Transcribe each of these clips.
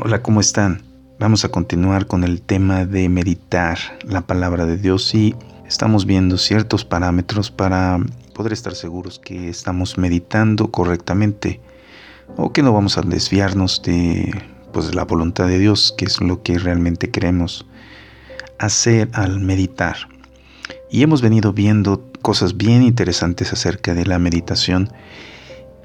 Hola, ¿cómo están? Vamos a continuar con el tema de meditar la palabra de Dios y estamos viendo ciertos parámetros para poder estar seguros que estamos meditando correctamente o que no vamos a desviarnos de pues, la voluntad de Dios, que es lo que realmente queremos hacer al meditar. Y hemos venido viendo cosas bien interesantes acerca de la meditación.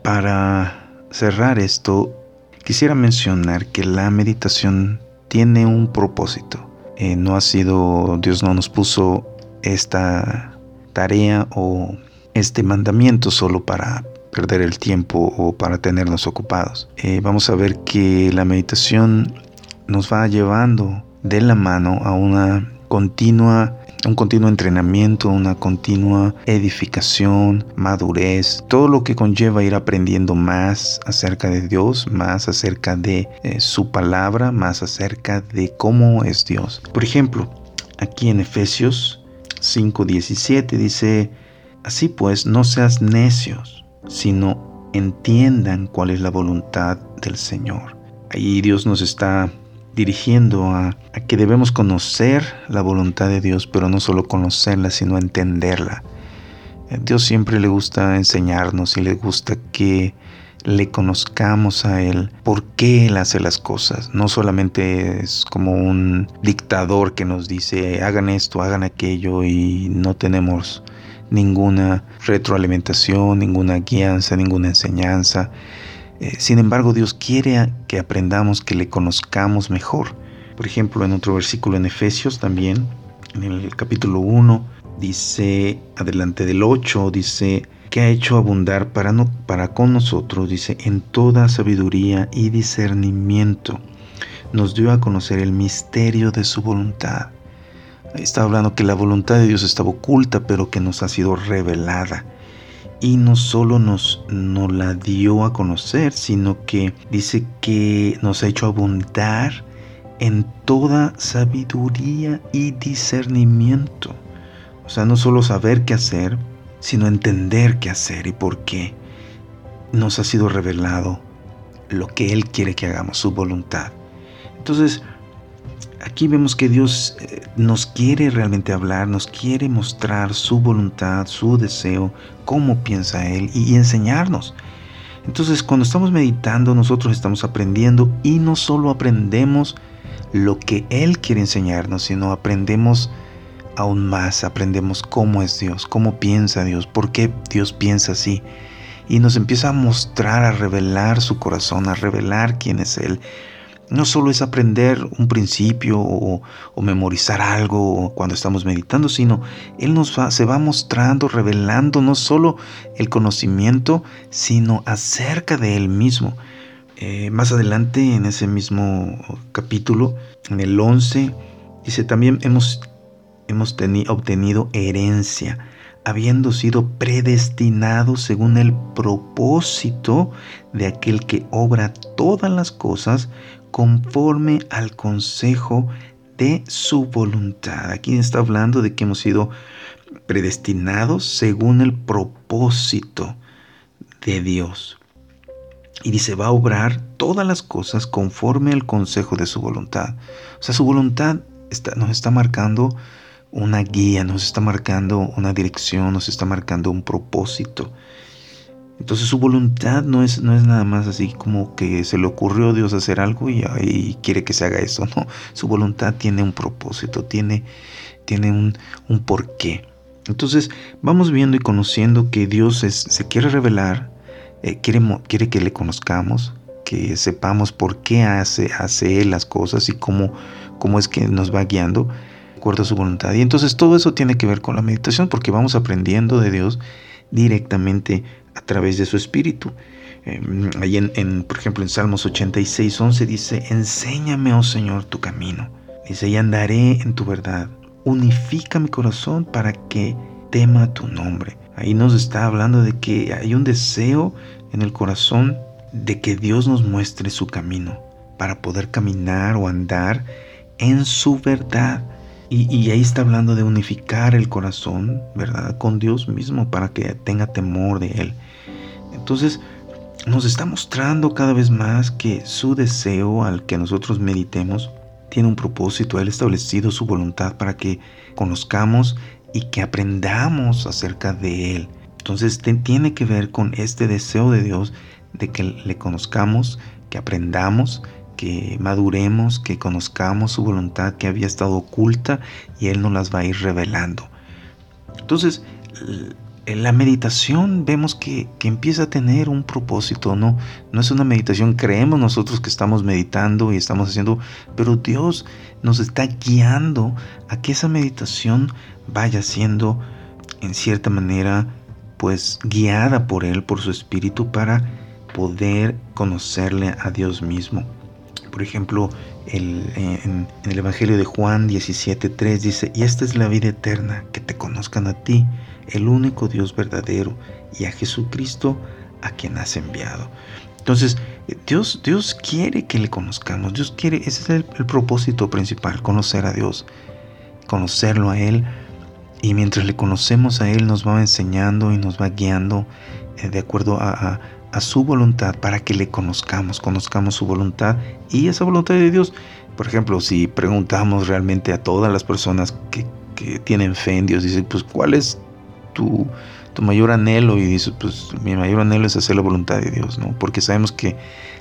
Para cerrar esto, Quisiera mencionar que la meditación tiene un propósito. Eh, no ha sido, Dios no nos puso esta tarea o este mandamiento solo para perder el tiempo o para tenernos ocupados. Eh, vamos a ver que la meditación nos va llevando de la mano a una continua un continuo entrenamiento, una continua edificación, madurez, todo lo que conlleva ir aprendiendo más acerca de Dios, más acerca de eh, su palabra, más acerca de cómo es Dios. Por ejemplo, aquí en Efesios 5:17 dice, así pues, no seas necios, sino entiendan cuál es la voluntad del Señor. Ahí Dios nos está dirigiendo a, que debemos conocer la voluntad de Dios, pero no solo conocerla, sino entenderla. A Dios siempre le gusta enseñarnos y le gusta que le conozcamos a Él, por qué Él hace las cosas. No solamente es como un dictador que nos dice hagan esto, hagan aquello y no tenemos ninguna retroalimentación, ninguna guianza, ninguna enseñanza. Eh, sin embargo, Dios quiere que aprendamos, que le conozcamos mejor. Por ejemplo, en otro versículo en Efesios también, en el capítulo 1, dice, adelante del 8, dice, que ha hecho abundar para, no, para con nosotros, dice, en toda sabiduría y discernimiento. Nos dio a conocer el misterio de su voluntad. Está hablando que la voluntad de Dios estaba oculta, pero que nos ha sido revelada y no solo nos, la dio a conocer, sino que dice que nos ha hecho abundar en toda sabiduría y discernimiento. O sea, no solo saber qué hacer, sino entender qué hacer y por qué. Nos ha sido revelado lo que Él quiere que hagamos, su voluntad. Entonces, aquí vemos que Dios eh, nos quiere realmente hablar, nos quiere mostrar su voluntad, su deseo, cómo piensa Él y, enseñarnos. Entonces cuando estamos meditando nosotros estamos aprendiendo y no solo aprendemos lo que Él quiere enseñarnos, sino aprendemos aún más, aprendemos cómo es Dios, cómo piensa Dios, por qué Dios piensa así. Y nos empieza a mostrar, a revelar su corazón, a revelar quién es Él, no solo es aprender un principio o, memorizar algo cuando estamos meditando, sino Él nos va, se va mostrando, revelando no solo el conocimiento, sino acerca de Él mismo. Eh, más adelante en ese mismo capítulo, en el 11, dice también hemos, hemos obtenido herencia habiendo sido predestinados según el propósito de aquel que obra todas las cosas conforme al consejo de su voluntad. Aquí está hablando de que hemos sido predestinados según el propósito de Dios. Y dice, va a obrar todas las cosas conforme al consejo de su voluntad. O sea, su voluntad está, nos está marcando una guía, nos está marcando una dirección, nos está marcando un propósito. Entonces su voluntad no es, no es nada más así como que se le ocurrió a Dios hacer algo y, quiere que se haga eso. No, su voluntad tiene un propósito, tiene, tiene un, un porqué. Entonces vamos viendo y conociendo que Dios se quiere revelar, eh, quiere, quiere que le conozcamos, que sepamos por qué hace, hace Él las cosas y cómo, cómo es que nos va guiando acuerdo a su voluntad. Y entonces todo eso tiene que ver con la meditación porque vamos aprendiendo de Dios directamente a través de su espíritu. Em, ahí en, por ejemplo, en Salmos 86, 11 dice, enséñame, oh Señor, tu camino. Dice, y andaré en tu verdad. Unifica mi corazón para que tema tu nombre. Ahí nos está hablando de que hay un deseo en el corazón de que Dios nos muestre su camino para poder caminar o andar en su verdad. Y, ahí está hablando de unificar el corazón, ¿verdad? Con Dios mismo para que tenga temor de Él. Entonces, nos está mostrando cada vez más que su deseo al que nosotros meditemos tiene un propósito, Él ha establecido su voluntad para que conozcamos y que aprendamos acerca de Él. Entonces tiene que ver con este deseo de Dios de que le conozcamos, que aprendamos, que maduremos, que conozcamos su voluntad que había estado oculta y Él nos las va a ir revelando. Entonces, en la meditación vemos que, empieza a tener un propósito, ¿no? No es una meditación, creemos nosotros que estamos meditando y estamos haciendo, pero Dios nos está guiando a que esa meditación vaya siendo, en cierta manera, pues guiada por Él, por su Espíritu, para poder conocerle a Dios mismo. Por ejemplo, el, en, en, el Evangelio de Juan 17.3 dice, y esta es la vida eterna, que te conozcan a ti, el único Dios verdadero, y a Jesucristo a quien has enviado. Entonces, Dios, Dios quiere que le conozcamos, Dios quiere, ese es el, propósito principal, conocer a Dios, conocerlo a Él, y mientras le conocemos a Él nos va enseñando y nos va guiando eh, de acuerdo a, su voluntad para que le conozcamos, conozcamos su voluntad y esa voluntad de Dios. Por ejemplo, si preguntamos realmente a todas las personas que, que tienen fe en Dios, dice, pues, ¿cuál es tu, mayor anhelo y dices, pues mi mayor anhelo es hacer la voluntad de Dios, ¿no? Porque sabemos que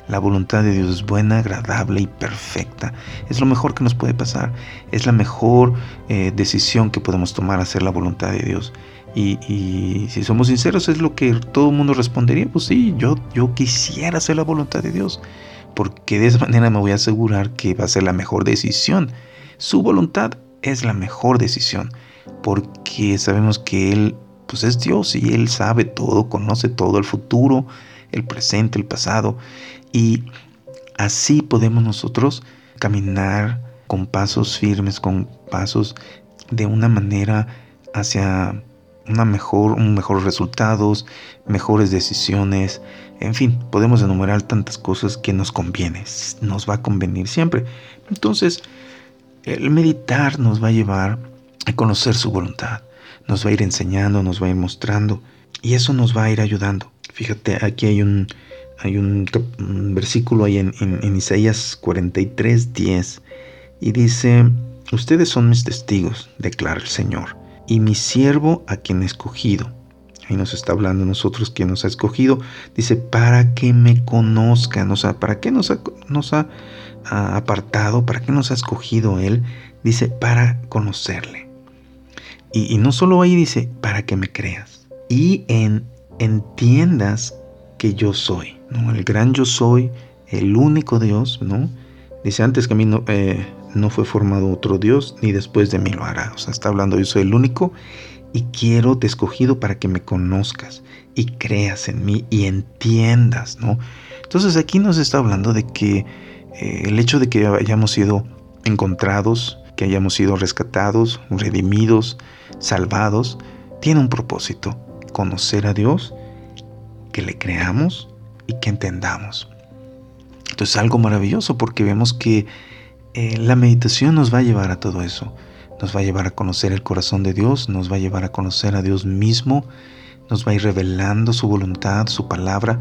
la voluntad de Dios es buena, agradable y perfecta. Es lo mejor que nos puede pasar. Es la mejor eh, decisión que podemos tomar, hacer la voluntad de Dios. Y, y, si somos sinceros, es lo que todo el mundo respondería, pues sí, yo, yo quisiera hacer la voluntad de Dios, porque de esa manera me voy a asegurar que va a ser la mejor decisión. Su voluntad es la mejor decisión, porque sabemos que Él pues es Dios y Él sabe todo, conoce todo, el futuro, el presente, el pasado. Y así podemos nosotros caminar con pasos firmes, con pasos de una manera hacia una mejor, mejores resultados, mejores decisiones, en fin, podemos enumerar tantas cosas que nos conviene, nos va a convenir siempre. Entonces, el meditar nos va a llevar a conocer su voluntad, nos va a ir enseñando, nos va a ir mostrando y eso nos va a ir ayudando. Fíjate, aquí hay un, hay un, versículo ahí en, en, Isaías 43, 10 y dice, ustedes son mis testigos, declara el Señor, y mi siervo a quien he escogido. Ahí nos está hablando nosotros quien nos ha escogido. Dice, para que me conozcan, o sea, ¿para qué nos ha, nos ha apartado? ¿Para qué nos ha escogido Él? Dice, para conocerle. Y, no solo ahí dice, para que me creas. Y en, entiendas que yo soy. El gran yo soy, el único Dios, ¿no? Dice, antes que a mí no, eh, no fue formado otro Dios, ni después de mí lo hará. O sea, está hablando, yo soy el único y quiero te escogido para que me conozcas y creas en mí y entiendas, ¿no? Entonces aquí nos está hablando de que eh, el hecho de que hayamos sido encontrados, que hayamos sido rescatados, redimidos, salvados, tiene un propósito, conocer a Dios, que le creamos y que entendamos. Entonces algo maravilloso porque vemos que eh, la meditación nos va a llevar a todo eso. Nos va a llevar a conocer el corazón de Dios, nos va a llevar a conocer a Dios mismo, nos va a ir revelando su voluntad, su palabra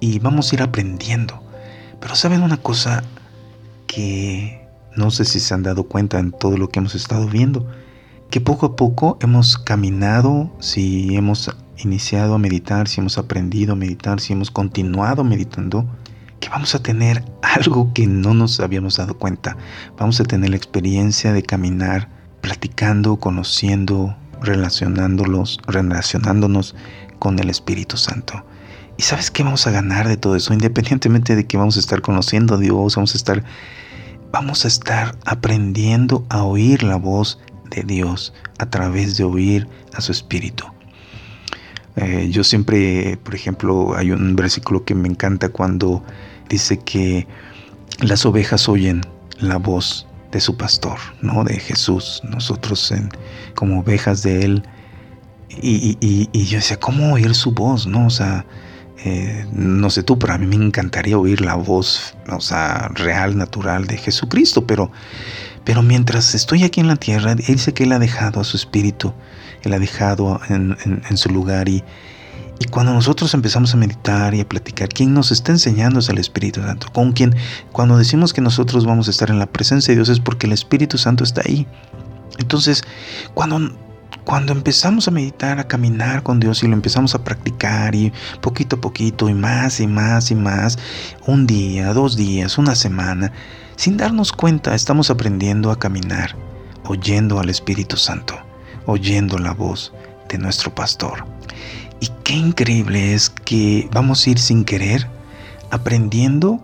y vamos a ir aprendiendo. Pero saben una cosa que no sé si se han dado cuenta en todo lo que hemos estado viendo, que poco a poco hemos caminado, si hemos iniciado a meditar, si hemos aprendido a meditar, si hemos continuado meditando, que vamos a tener algo que no nos habíamos dado cuenta. Vamos a tener la experiencia de caminar platicando, conociendo, relacionándolos, relacionándonos con el Espíritu Santo. ¿Y sabes qué vamos a ganar de todo eso? Independientemente de que vamos a estar conociendo a Dios, vamos a estar vamos a estar aprendiendo a oír la voz de Dios a través de oír a su Espíritu. Eh, yo siempre, por ejemplo, hay un versículo que me encanta cuando dice que las ovejas oyen la voz de su pastor, ¿no? De Jesús. Nosotros como ovejas de Él. Y, yo decía, ¿cómo oír su voz? ¿No? O sea, eh, no sé tú, pero a mí me encantaría oír la voz, o sea, real, natural de Jesucristo, pero, pero mientras estoy aquí en la tierra, Él dice que Él ha dejado a su espíritu, Él ha dejado en, su lugar y, Y cuando nosotros empezamos a meditar y a platicar, quien nos está enseñando es el Espíritu Santo. Con quien, cuando decimos que nosotros vamos a estar en la presencia de Dios es porque el Espíritu Santo está ahí. Entonces, cuando, cuando empezamos a meditar, a caminar con Dios y lo empezamos a practicar y poquito a poquito y más y más y más, un día, dos días, una semana, sin darnos cuenta estamos aprendiendo a caminar, oyendo al Espíritu Santo, oyendo la voz de nuestro pastor. Y qué increíble es que vamos a ir sin querer aprendiendo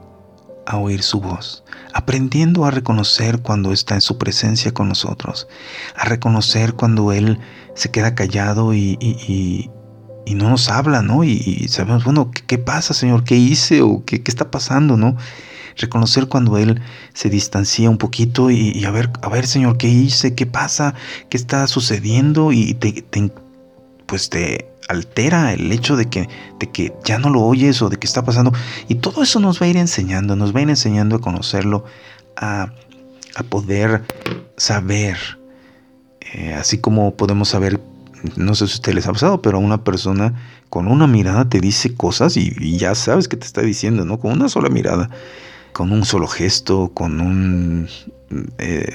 a oír su voz, aprendiendo a reconocer cuando está en su presencia con nosotros, a reconocer cuando Él se queda callado y, no nos habla, ¿no? Y, sabemos, bueno, ¿qué, pasa, Señor? ¿Qué hice o qué, está pasando, ¿no? Reconocer cuando Él se distancia un poquito y, a ver, a ver, Señor, ¿qué hice? ¿Qué pasa? ¿Qué está sucediendo? Y te, pues te altera el hecho de que, de que ya no lo oyes o de que está pasando. Y todo eso nos va a ir enseñando, nos va a ir enseñando a conocerlo, a, poder saber. Eh, así como podemos saber, no sé si a usted les ha pasado, pero una persona con una mirada te dice cosas y, ya sabes qué te está diciendo, ¿no? Con una sola mirada, con un solo gesto, con un, eh,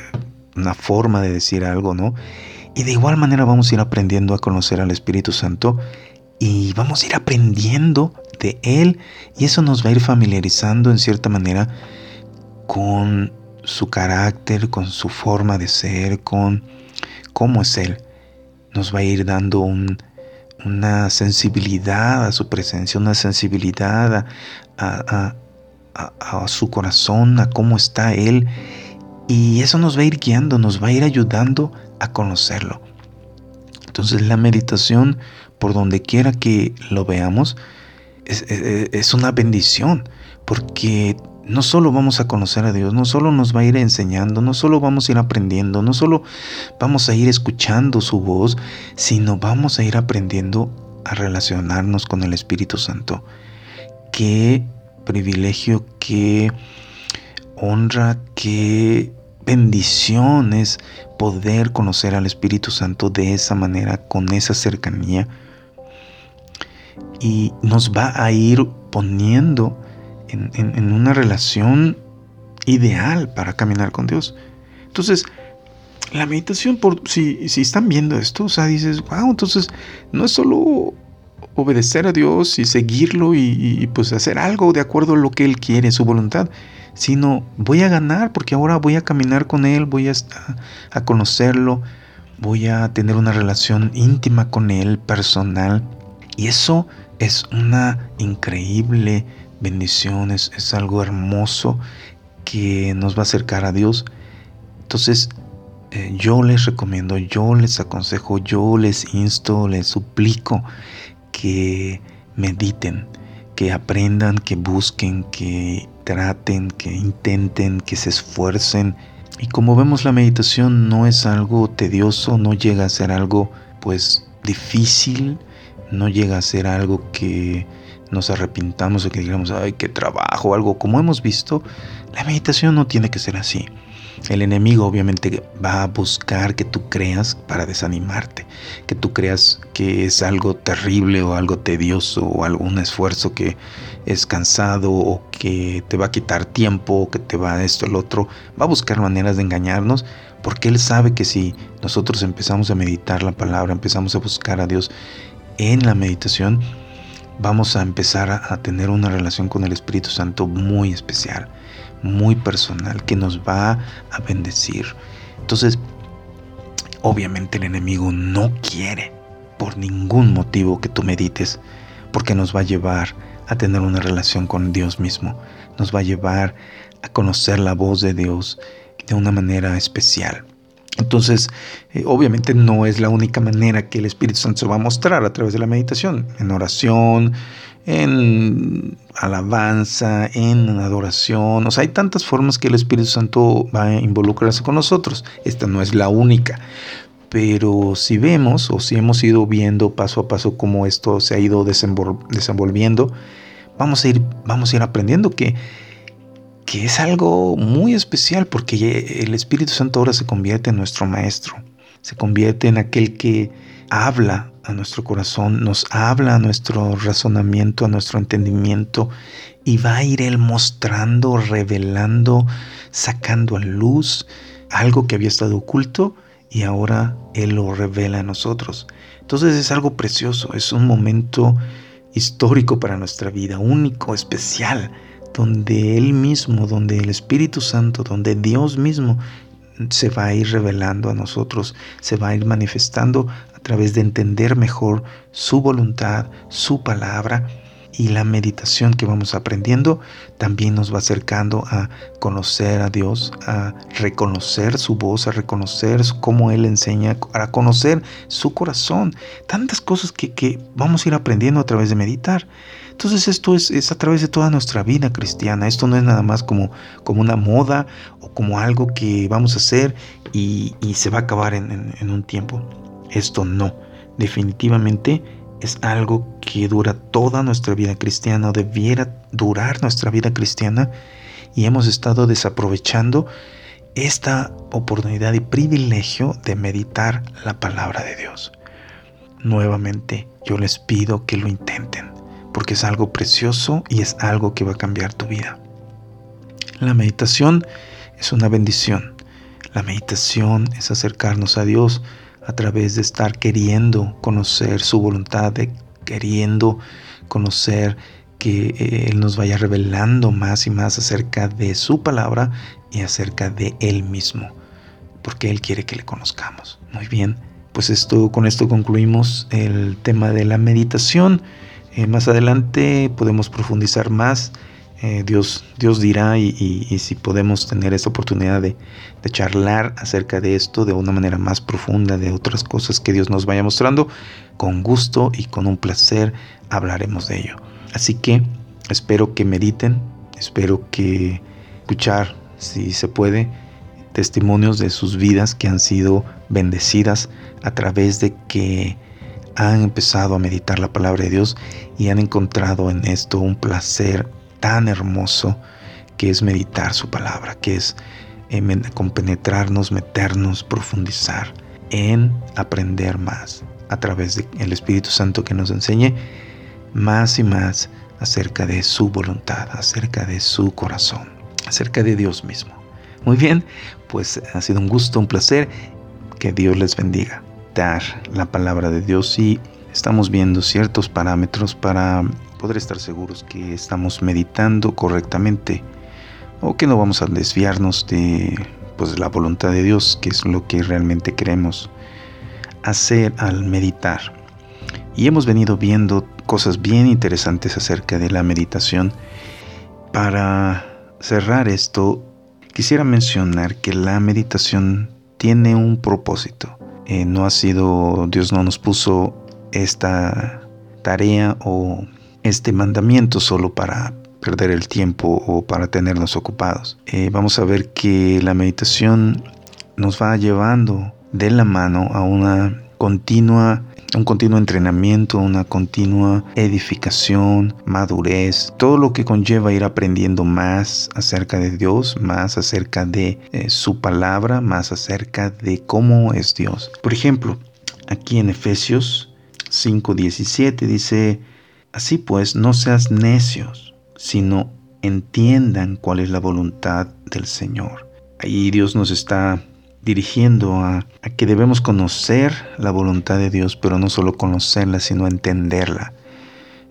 una forma de decir algo, ¿no? Y de igual manera vamos a ir aprendiendo a conocer al Espíritu Santo y vamos a ir aprendiendo de Él y eso nos va a ir familiarizando en cierta manera con su carácter, con su forma de ser, con cómo es Él. Nos va a ir dando una sensibilidad a su presencia, una sensibilidad a su corazón, a cómo está Él. Y eso nos va a ir guiando, nos va a ir ayudando a conocerlo. Entonces la meditación, por donde quiera que lo veamos, es, una bendición, porque no solo vamos a conocer a Dios, no solo nos va a ir enseñando, no solo vamos a ir aprendiendo, no solo vamos a ir escuchando su voz, sino vamos a ir aprendiendo a relacionarnos con el Espíritu Santo. Qué privilegio, qué honra, qué bendición es poder conocer al Espíritu Santo de esa manera, con esa cercanía. Y nos va a ir poniendo en, una relación ideal para caminar con Dios. Entonces, la meditación, por, si, si están viendo esto, o sea, dices, wow, entonces no es solo obedecer a Dios y seguirlo y, pues hacer algo de acuerdo a lo que Él quiere, su voluntad, sino voy a ganar porque ahora voy a caminar con Él, voy a, a conocerlo, voy a tener una relación íntima con Él, personal. Y eso es una increíble bendición, es, algo hermoso que nos va a acercar a Dios. Entonces, eh, yo les recomiendo, yo les aconsejo, yo les insto, les suplico que mediten, que aprendan, que busquen, que traten, que intenten, que se esfuercen. Y como vemos la meditación no es algo tedioso, no llega a ser algo pues difícil, no llega a ser algo que nos arrepintamos o que digamos, ay, qué trabajo, algo como hemos visto, la meditación no tiene que ser así. El enemigo obviamente va a buscar que tú creas para desanimarte, que tú creas que es algo terrible o algo tedioso o algún esfuerzo que es cansado o que te va a quitar tiempo o que te va a esto, el otro. Va a buscar maneras de engañarnos porque él sabe que si nosotros empezamos a meditar la palabra, empezamos a buscar a Dios en la meditación, vamos a empezar a, tener una relación con el Espíritu Santo muy especial muy personal que nos va a bendecir. Entonces, obviamente el enemigo no quiere por ningún motivo que tú medites, porque nos va a llevar a tener una relación con Dios mismo, nos va a llevar a conocer la voz de Dios de una manera especial. Entonces, eh, obviamente no es la única manera que el Espíritu Santo se va a mostrar a través de la meditación, en oración, en alabanza, en adoración. O sea, hay tantas formas que el Espíritu Santo va a involucrarse con nosotros. Esta no es la única. Pero si vemos o si hemos ido viendo paso a paso cómo esto se ha ido desenvolviendo, vamos a ir, vamos a ir aprendiendo que, que es algo muy especial porque el Espíritu Santo ahora se convierte en nuestro maestro, se convierte en aquel que habla a nuestro corazón, nos habla a nuestro razonamiento, a nuestro entendimiento y va a ir Él mostrando, revelando, sacando a luz algo que había estado oculto y ahora Él lo revela a nosotros. Entonces es algo precioso, es un momento histórico para nuestra vida, único, especial, donde Él mismo, donde el Espíritu Santo, donde Dios mismo se va a ir revelando a nosotros, se va a ir manifestando a través de entender mejor su voluntad, su palabra y la meditación que vamos aprendiendo también nos va acercando a conocer a Dios, a reconocer su voz, a reconocer cómo Él enseña, a conocer su corazón. Tantas cosas que, vamos a ir aprendiendo a través de meditar. Entonces esto es, a través de toda nuestra vida cristiana. Esto no es nada más como, como una moda o como algo que vamos a hacer y, se va a acabar en, en un tiempo. Esto no. Definitivamente es algo que dura toda nuestra vida cristiana o debiera durar nuestra vida cristiana y hemos estado desaprovechando esta oportunidad y privilegio de meditar la palabra de Dios. Nuevamente yo les pido que lo intenten porque es algo precioso y es algo que va a cambiar tu vida. La meditación es una bendición. La meditación es acercarnos a Dios a través de estar queriendo conocer su voluntad, queriendo conocer que eh, Él nos vaya revelando más y más acerca de su palabra y acerca de Él mismo, porque Él quiere que le conozcamos. Muy bien, pues esto, con esto concluimos el tema de la meditación. Eh, más adelante podemos profundizar más eh, Dios, Dios dirá y, si podemos tener esta oportunidad de, charlar acerca de esto de una manera más profunda, de otras cosas que Dios nos vaya mostrando, con gusto y con un placer hablaremos de ello. Así que espero que mediten, espero que escuchar, si se puede, testimonios de sus vidas que han sido bendecidas a través de que han empezado a meditar la palabra de Dios y han encontrado en esto un placer tan hermoso que es meditar su palabra, que es eh, compenetrarnos, meternos, profundizar en aprender más a través del Espíritu Santo que nos enseñe más y más acerca de su voluntad, acerca de su corazón, acerca de Dios mismo. Muy bien, pues ha sido un gusto, un placer. Que Dios les bendiga. Dar la palabra de Dios y estamos viendo ciertos parámetros para poder estar seguros que estamos meditando correctamente o que no vamos a desviarnos de pues, la voluntad de Dios, que es lo que realmente queremos hacer al meditar. Y hemos venido viendo cosas bien interesantes acerca de la meditación. Para cerrar esto, quisiera mencionar que la meditación tiene un propósito. Eh, no ha sido, Dios no nos puso esta tarea o este mandamiento solo para perder el tiempo o para tenernos ocupados. Eh, vamos a ver que la meditación nos va llevando de la mano a una continua un continuo entrenamiento, una continua edificación, madurez, todo lo que conlleva ir aprendiendo más acerca de Dios, más acerca de eh, su palabra, más acerca de cómo es Dios. Por ejemplo, aquí en Efesios 5:17 dice, Así pues, no seas necios, sino entiendan cuál es la voluntad del Señor. Ahí Dios nos está dirigiendo a, que debemos conocer la voluntad de Dios, pero no solo conocerla, sino entenderla.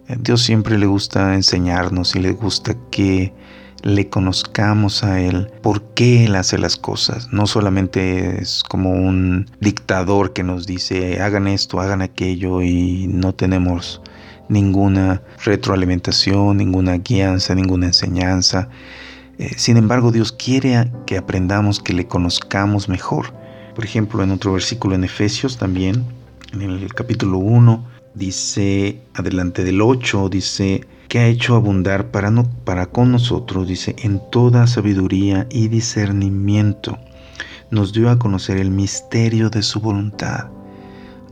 A Dios siempre le gusta enseñarnos y le gusta que le conozcamos a Él, por qué Él hace las cosas. No solamente es como un dictador que nos dice hagan esto, hagan aquello y no tenemos ninguna retroalimentación, ninguna guianza, ninguna enseñanza. Eh, sin embargo, Dios quiere que aprendamos, que le conozcamos mejor. Por ejemplo, en otro versículo en Efesios también, en el capítulo 1, dice, adelante del 8, dice, que ha hecho abundar para, para con nosotros, dice, en toda sabiduría y discernimiento. Nos dio a conocer el misterio de su voluntad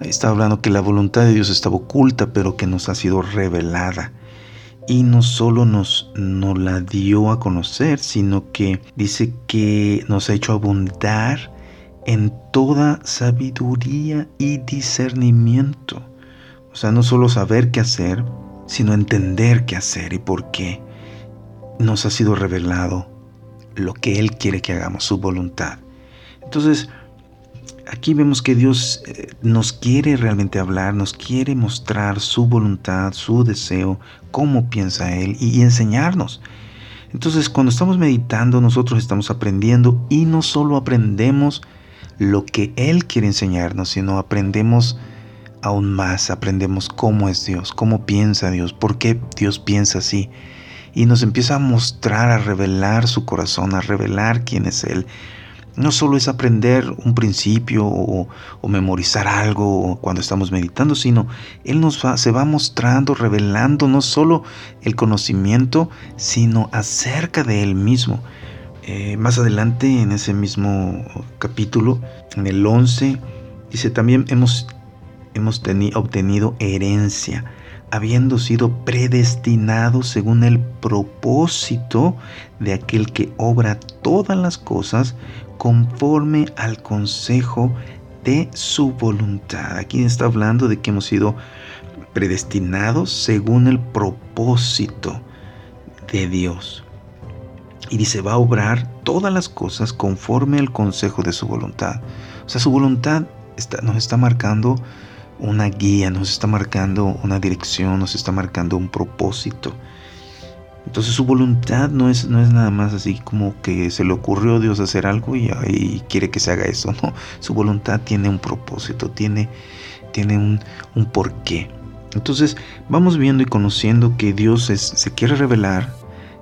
está hablando que la voluntad de Dios estaba oculta, pero que nos ha sido revelada. Y no solo nos, nos la dio a conocer, sino que dice que nos ha hecho abundar en toda sabiduría y discernimiento. O sea, no solo saber qué hacer, sino entender qué hacer y por qué nos ha sido revelado lo que Él quiere que hagamos, su voluntad. Entonces, aquí vemos que Dios eh, nos quiere realmente hablar, nos quiere mostrar su voluntad, su deseo, cómo piensa Él y, enseñarnos. Entonces, cuando estamos meditando, nosotros estamos aprendiendo y no solo aprendemos lo que Él quiere enseñarnos, sino aprendemos aún más, aprendemos cómo es Dios, cómo piensa Dios, por qué Dios piensa así. Y nos empieza a mostrar, a revelar su corazón, a revelar quién es Él no solo es aprender un principio o, memorizar algo cuando estamos meditando, sino Él nos va, se va mostrando, revelando no solo el conocimiento, sino acerca de Él mismo. Eh, más adelante en ese mismo capítulo, en el 11, dice también hemos, hemos obtenido herencia habiendo sido predestinados según el propósito de aquel que obra todas las cosas conforme al consejo de su voluntad. Aquí está hablando de que hemos sido predestinados según el propósito de Dios. Y dice, va a obrar todas las cosas conforme al consejo de su voluntad. O sea, su voluntad nos está marcando una guía, nos está marcando una dirección, nos está marcando un propósito. Entonces su voluntad no es, no es nada más así como que se le ocurrió a Dios hacer algo y, y quiere que se haga eso, no. Su voluntad tiene un propósito, tiene, tiene un, un porqué. Entonces vamos viendo y conociendo que Dios se quiere revelar,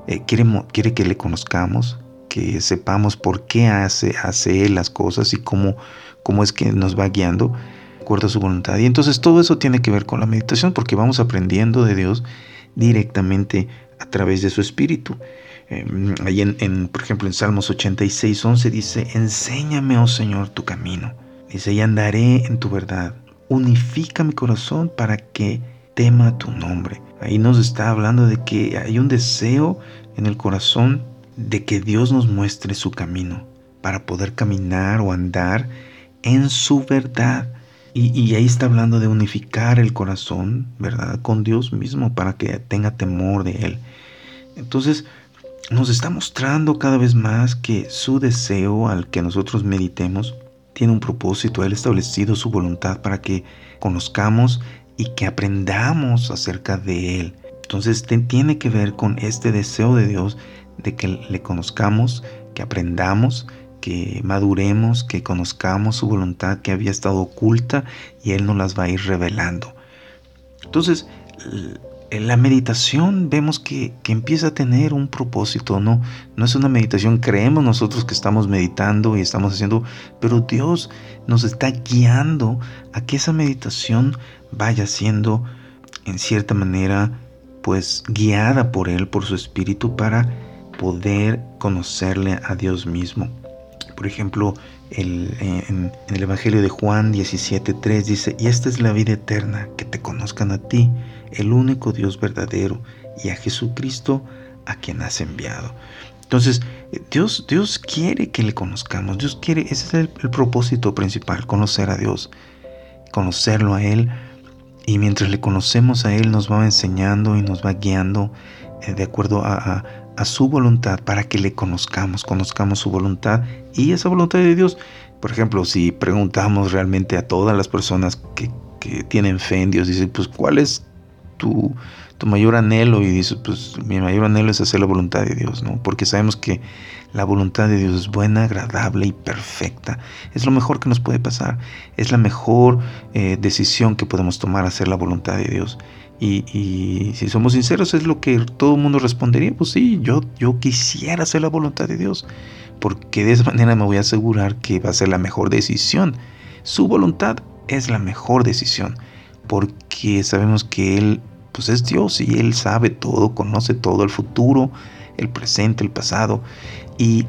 eh, quiere, quiere que le conozcamos, que sepamos por qué hace, hace Él las cosas y cómo, cómo es que nos va guiando su voluntad. Y entonces todo eso tiene que ver con la meditación porque vamos aprendiendo de Dios directamente a través de su espíritu. Em, ahí en, por ejemplo, en Salmos 86, 11 dice, enséñame, oh Señor, tu camino. Dice, y andaré en tu verdad. Unifica mi corazón para que tema tu nombre. Ahí nos está hablando de que hay un deseo en el corazón de que Dios nos muestre su camino para poder caminar o andar en su verdad. Y, ahí está hablando de unificar el corazón, ¿verdad? Con Dios mismo para que tenga temor de Él. Entonces, nos está mostrando cada vez más que su deseo al que nosotros meditemos tiene un propósito. Él ha establecido su voluntad para que conozcamos y que aprendamos acerca de Él. Entonces tiene que ver con este deseo de Dios de que le conozcamos, que aprendamos, que maduremos, que conozcamos su voluntad que había estado oculta y Él nos las va a ir revelando. Entonces, en la meditación vemos que, empieza a tener un propósito, ¿no? No es una meditación, creemos nosotros que estamos meditando y estamos haciendo, pero Dios nos está guiando a que esa meditación vaya siendo, en cierta manera, pues guiada por Él, por su Espíritu, para poder conocerle a Dios mismo. Por ejemplo, el, en, en el Evangelio de Juan 17.3 dice, y esta es la vida eterna, que te conozcan a ti el único Dios verdadero y a Jesucristo a quien has enviado. Entonces, Dios, Dios quiere que le conozcamos, Dios quiere, ese es el, propósito principal, conocer a Dios, conocerlo a Él, y mientras le conocemos a Él nos va enseñando y nos va guiando eh, de acuerdo a, su voluntad para que le conozcamos, conozcamos su voluntad y esa voluntad de Dios. Por ejemplo, si preguntamos realmente a todas las personas que, que tienen fe en Dios, dice, pues, ¿cuál es tu, mayor anhelo y dices, pues mi mayor anhelo es hacer la voluntad de Dios, ¿no? Porque sabemos que la voluntad de Dios es buena, agradable y perfecta. Es lo mejor que nos puede pasar. Es la mejor eh, decisión que podemos tomar, hacer la voluntad de Dios. Y, si somos sinceros, es lo que todo el mundo respondería, pues sí, yo, yo quisiera hacer la voluntad de Dios, porque de esa manera me voy a asegurar que va a ser la mejor decisión. Su voluntad es la mejor decisión, porque sabemos que Él pues es Dios y Él sabe todo, conoce todo, el futuro, el presente, el pasado. Y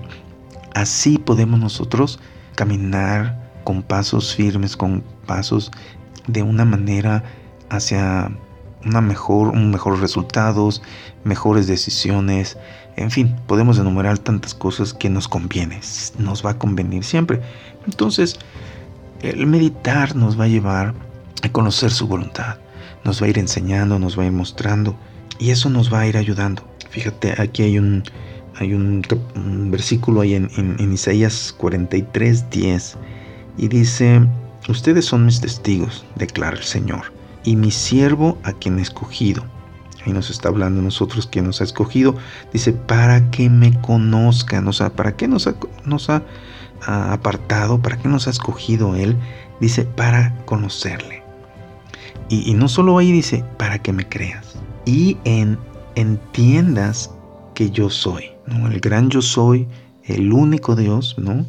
así podemos nosotros caminar con pasos firmes, con pasos de una manera hacia una mejor, mejores resultados, mejores decisiones. En fin, podemos enumerar tantas cosas que nos conviene, nos va a convenir siempre. Entonces, el meditar nos va a llevar a conocer su voluntad nos va a ir enseñando, nos va a ir mostrando y eso nos va a ir ayudando. Fíjate, aquí hay un, hay un, versículo ahí en, en, Isaías 43, 10 y dice, ustedes son mis testigos, declara el Señor, y mi siervo a quien he escogido. Ahí nos está hablando nosotros quien nos ha escogido. Dice, para que me conozcan, o sea, ¿para qué nos ha, nos ha apartado? ¿Para qué nos ha escogido Él? Dice, para conocerle. Y, no solo ahí dice, para que me creas. Y en, entiendas que yo soy. El gran yo soy, el único Dios, ¿no?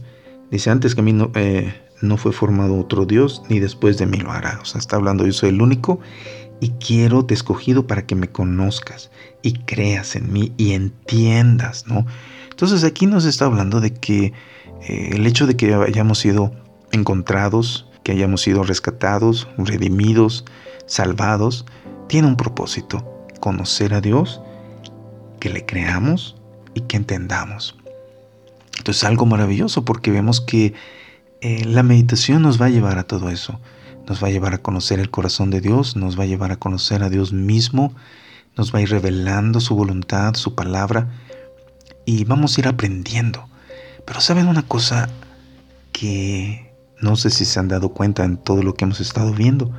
Dice, antes que a mí no, eh, no fue formado otro Dios, ni después de mí lo hará. O sea, está hablando, yo soy el único y quiero te escogido para que me conozcas y creas en mí y entiendas, ¿no? Entonces aquí nos está hablando de que eh, el hecho de que hayamos sido encontrados, que hayamos sido rescatados, redimidos, salvados, tiene un propósito, conocer a Dios, que le creamos y que entendamos. Entonces algo maravilloso porque vemos que eh, la meditación nos va a llevar a todo eso nos va a llevar a conocer el corazón de Dios, nos va a llevar a conocer a Dios mismo, nos va a ir revelando su voluntad, su palabra, y vamos a ir aprendiendo. Pero saben una cosa que no sé si se han dado cuenta en todo lo que hemos estado viendo,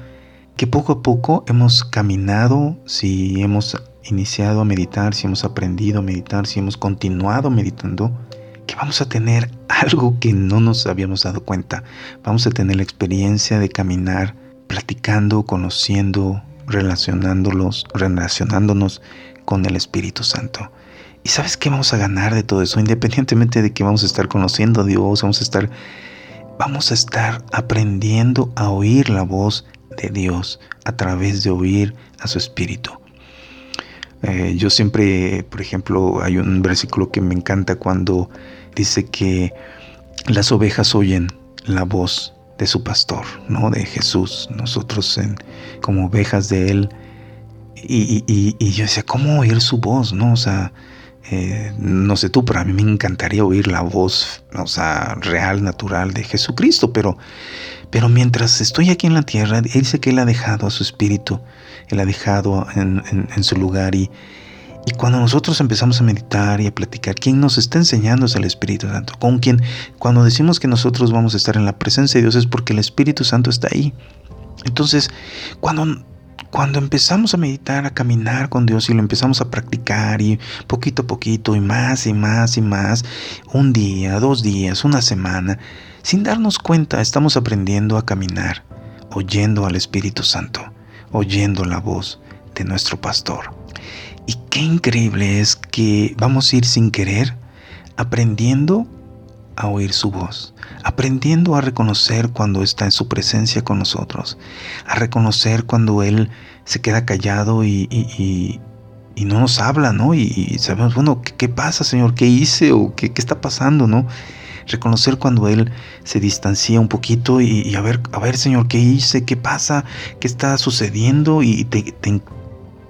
que poco a poco hemos caminado, si hemos iniciado a meditar, si hemos aprendido a meditar, si hemos continuado meditando, que vamos a tener algo que no nos habíamos dado cuenta. Vamos a tener la experiencia de caminar platicando, conociendo, relacionándolos, relacionándonos con el Espíritu Santo. ¿Y sabes qué vamos a ganar de todo eso? Independientemente de que vamos a estar conociendo a Dios, vamos a estar, vamos a estar aprendiendo a oír la voz de Dios a través de oír a su Espíritu. Eh, yo siempre, por ejemplo, hay un versículo que me encanta cuando dice que las ovejas oyen la voz de su pastor, ¿no? De Jesús, nosotros como ovejas de Él. Y, yo decía, ¿cómo oír su voz, no? O sea, eh, no sé tú, pero a mí me encantaría oír la voz, o sea, real, natural de Jesucristo, pero, pero mientras estoy aquí en la tierra, Él dice que Él ha dejado a su espíritu, Él ha dejado en, su lugar y, y cuando nosotros empezamos a meditar y a platicar, quien nos está enseñando es el Espíritu Santo. Con quien, cuando decimos que nosotros vamos a estar en la presencia de Dios es porque el Espíritu Santo está ahí. Entonces, cuando, cuando empezamos a meditar, a caminar con Dios y lo empezamos a practicar y poquito a poquito y más y más y más, un día, dos días, una semana, sin darnos cuenta estamos aprendiendo a caminar, oyendo al Espíritu Santo, oyendo la voz de nuestro pastor. Y qué increíble es que vamos a ir sin querer aprendiendo a oír su voz, aprendiendo a reconocer cuando está en su presencia con nosotros, a reconocer cuando Él se queda callado y, no nos habla, ¿no? Y, sabemos, bueno, ¿qué, pasa, Señor? ¿Qué hice o qué, está pasando, ¿no? Reconocer cuando Él se distancia un poquito y, a ver, a ver, Señor, ¿qué hice? ¿Qué pasa? ¿Qué está sucediendo? Y te,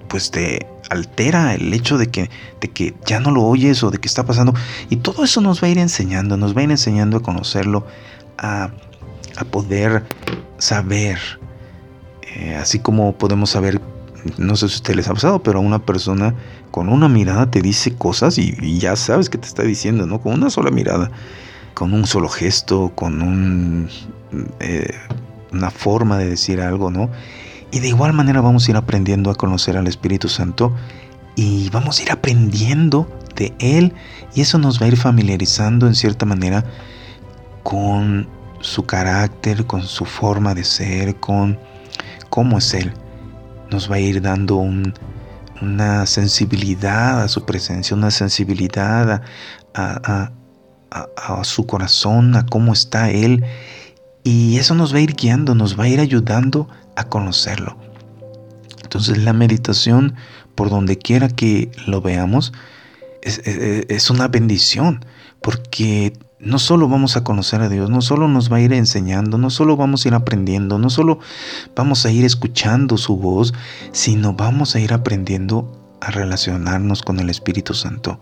pues te altera el hecho de que, de que ya no lo oyes o de que está pasando. Y todo eso nos va a ir enseñando, nos va a ir enseñando a conocerlo, a, poder saber. Eh, así como podemos saber, no sé si a ustedes les ha pasado, pero una persona con una mirada te dice cosas y, ya sabes qué te está diciendo, ¿no? Con una sola mirada, con un solo gesto, con un, eh, una forma de decir algo, ¿no? Y de igual manera vamos a ir aprendiendo a conocer al Espíritu Santo y vamos a ir aprendiendo de Él y eso nos va a ir familiarizando en cierta manera con su carácter, con su forma de ser, con cómo es Él. Nos va a ir dando una sensibilidad a su presencia, una sensibilidad a, a su corazón, a cómo está Él. Y eso nos va a ir guiando, nos va a ir ayudando a conocerlo. Entonces la meditación, por donde quiera que lo veamos, es, una bendición, porque no solo vamos a conocer a Dios, no solo nos va a ir enseñando, no solo vamos a ir aprendiendo, no solo vamos a ir escuchando su voz, sino vamos a ir aprendiendo a relacionarnos con el Espíritu Santo.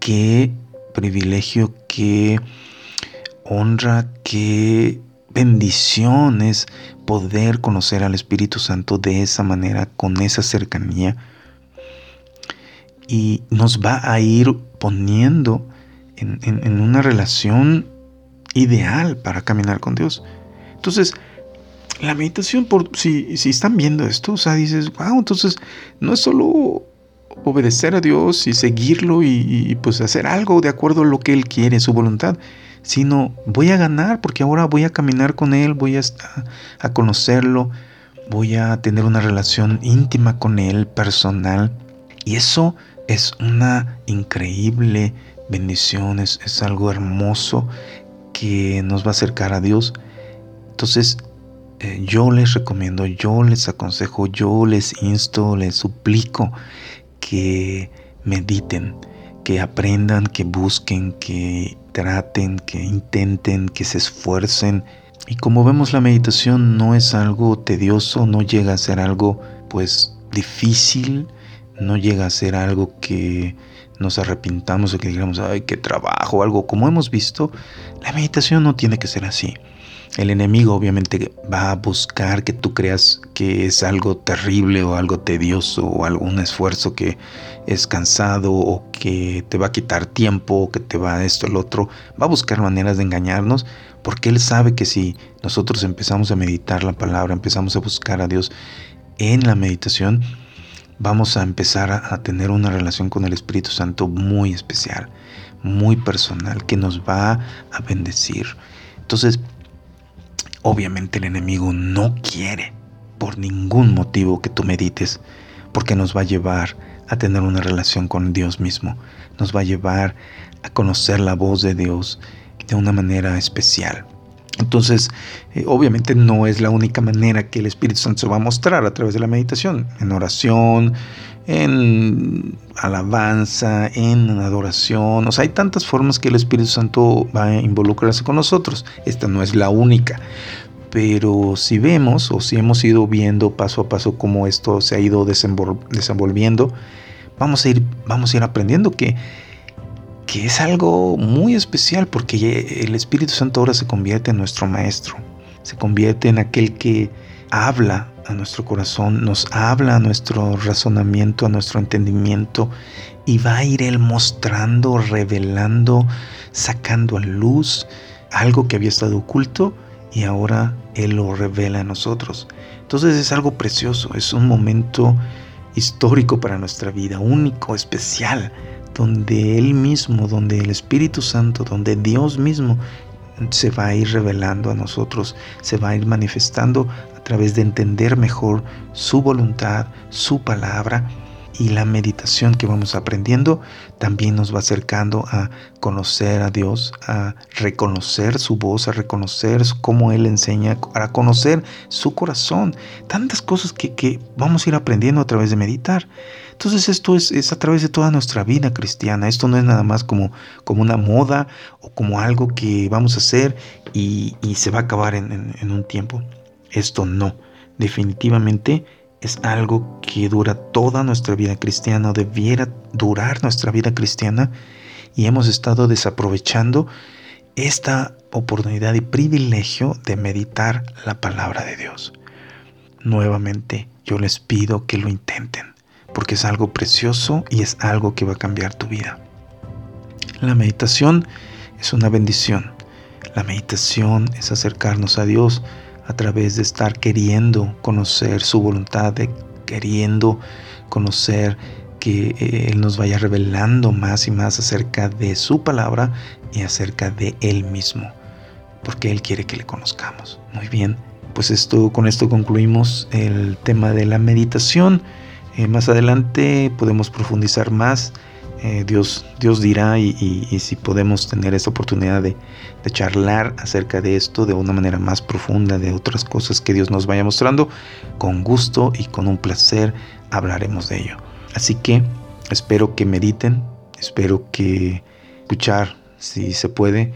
Qué privilegio, qué honra, qué bendición es poder conocer al Espíritu Santo de esa manera, con esa cercanía. Y nos va a ir poniendo en, una relación ideal para caminar con Dios. Entonces, la meditación, por, si, si están viendo esto, o sea, dices, wow, entonces no es solo obedecer a Dios y seguirlo y, pues hacer algo de acuerdo a lo que Él quiere, su voluntad, sino voy a ganar porque ahora voy a caminar con Él, voy a, a conocerlo, voy a tener una relación íntima con Él, personal. Y eso es una increíble bendición, es, es algo hermoso que nos va a acercar a Dios. Entonces, eh, yo les recomiendo, yo les aconsejo, yo les insto, les suplico que mediten, que aprendan, que busquen, que traten, que intenten, que se esfuercen. Y como vemos la meditación no es algo tedioso, no llega a ser algo pues difícil, no llega a ser algo que nos arrepintamos o que digamos, ay, qué trabajo, algo como hemos visto, la meditación no tiene que ser así. El enemigo obviamente va a buscar que tú creas que es algo terrible o algo tedioso o algún esfuerzo que es cansado o que te va a quitar tiempo o que te va esto, el otro. Va a buscar maneras de engañarnos porque él sabe que si nosotros empezamos a meditar la palabra, empezamos a buscar a Dios en la meditación, vamos a empezar a, tener una relación con el Espíritu Santo muy especial, muy personal, que nos va a bendecir. Entonces, Obviamente el enemigo no quiere por ningún motivo que tú medites, porque nos va a llevar a tener una relación con Dios mismo, nos va a llevar a conocer la voz de Dios de una manera especial. Entonces, eh, obviamente no es la única manera que el Espíritu Santo se va a mostrar a través de la meditación, en oración, en alabanza, en adoración. O sea, hay tantas formas que el Espíritu Santo va a involucrarse con nosotros. Esta no es la única. Pero si vemos o si hemos ido viendo paso a paso cómo esto se ha ido desenvolviendo, vamos a ir, vamos a ir aprendiendo que, que es algo muy especial porque el Espíritu Santo ahora se convierte en nuestro maestro, se convierte en aquel que habla a nuestro corazón, nos habla a nuestro razonamiento, a nuestro entendimiento y va a ir Él mostrando, revelando, sacando a luz algo que había estado oculto y ahora Él lo revela a nosotros. Entonces es algo precioso, es un momento histórico para nuestra vida, único, especial, donde Él mismo, donde el Espíritu Santo, donde Dios mismo se va a ir revelando a nosotros, se va a ir manifestando través de entender mejor su voluntad, su palabra y la meditación que vamos aprendiendo también nos va acercando a conocer a Dios, a reconocer su voz, a reconocer cómo Él enseña, a conocer su corazón. Tantas cosas que, vamos a ir aprendiendo a través de meditar. Entonces esto es, a través de toda nuestra vida cristiana. Esto no es nada más como, como una moda o como algo que vamos a hacer y, se va a acabar en un tiempo. Esto no, definitivamente es algo que dura toda nuestra vida cristiana, debiera durar nuestra vida cristiana y hemos estado desaprovechando esta oportunidad y privilegio de meditar la palabra de Dios. Nuevamente, yo les pido que lo intenten, porque es algo precioso y es algo que va a cambiar tu vida. La meditación es una bendición. La meditación es acercarnos a Dios a través de estar queriendo conocer su voluntad, de queriendo conocer que eh, Él nos vaya revelando más y más acerca de su palabra y acerca de Él mismo, porque Él quiere que le conozcamos. Muy bien, pues esto, con esto concluimos el tema de la meditación. Eh, más adelante podemos profundizar más eh, Dios, Dios dirá y, si podemos tener esa oportunidad de, charlar acerca de esto de una manera más profunda, de otras cosas que Dios nos vaya mostrando, con gusto y con un placer hablaremos de ello. Así que espero que mediten, espero que escuchar, si se puede,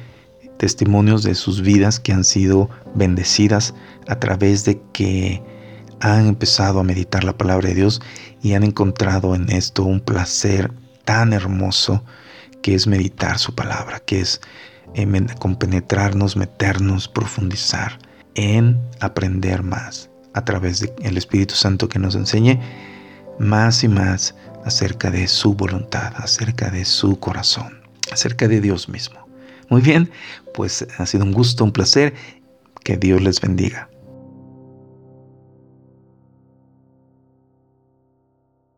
testimonios de sus vidas que han sido bendecidas a través de que han empezado a meditar la palabra de Dios y han encontrado en esto un placer tan hermoso que es meditar su palabra, que es eh, compenetrarnos, meternos, profundizar en aprender más a través del Espíritu Santo que nos enseñe más y más acerca de su voluntad, acerca de su corazón, acerca de Dios mismo. Muy bien, pues ha sido un gusto, un placer. Que Dios les bendiga.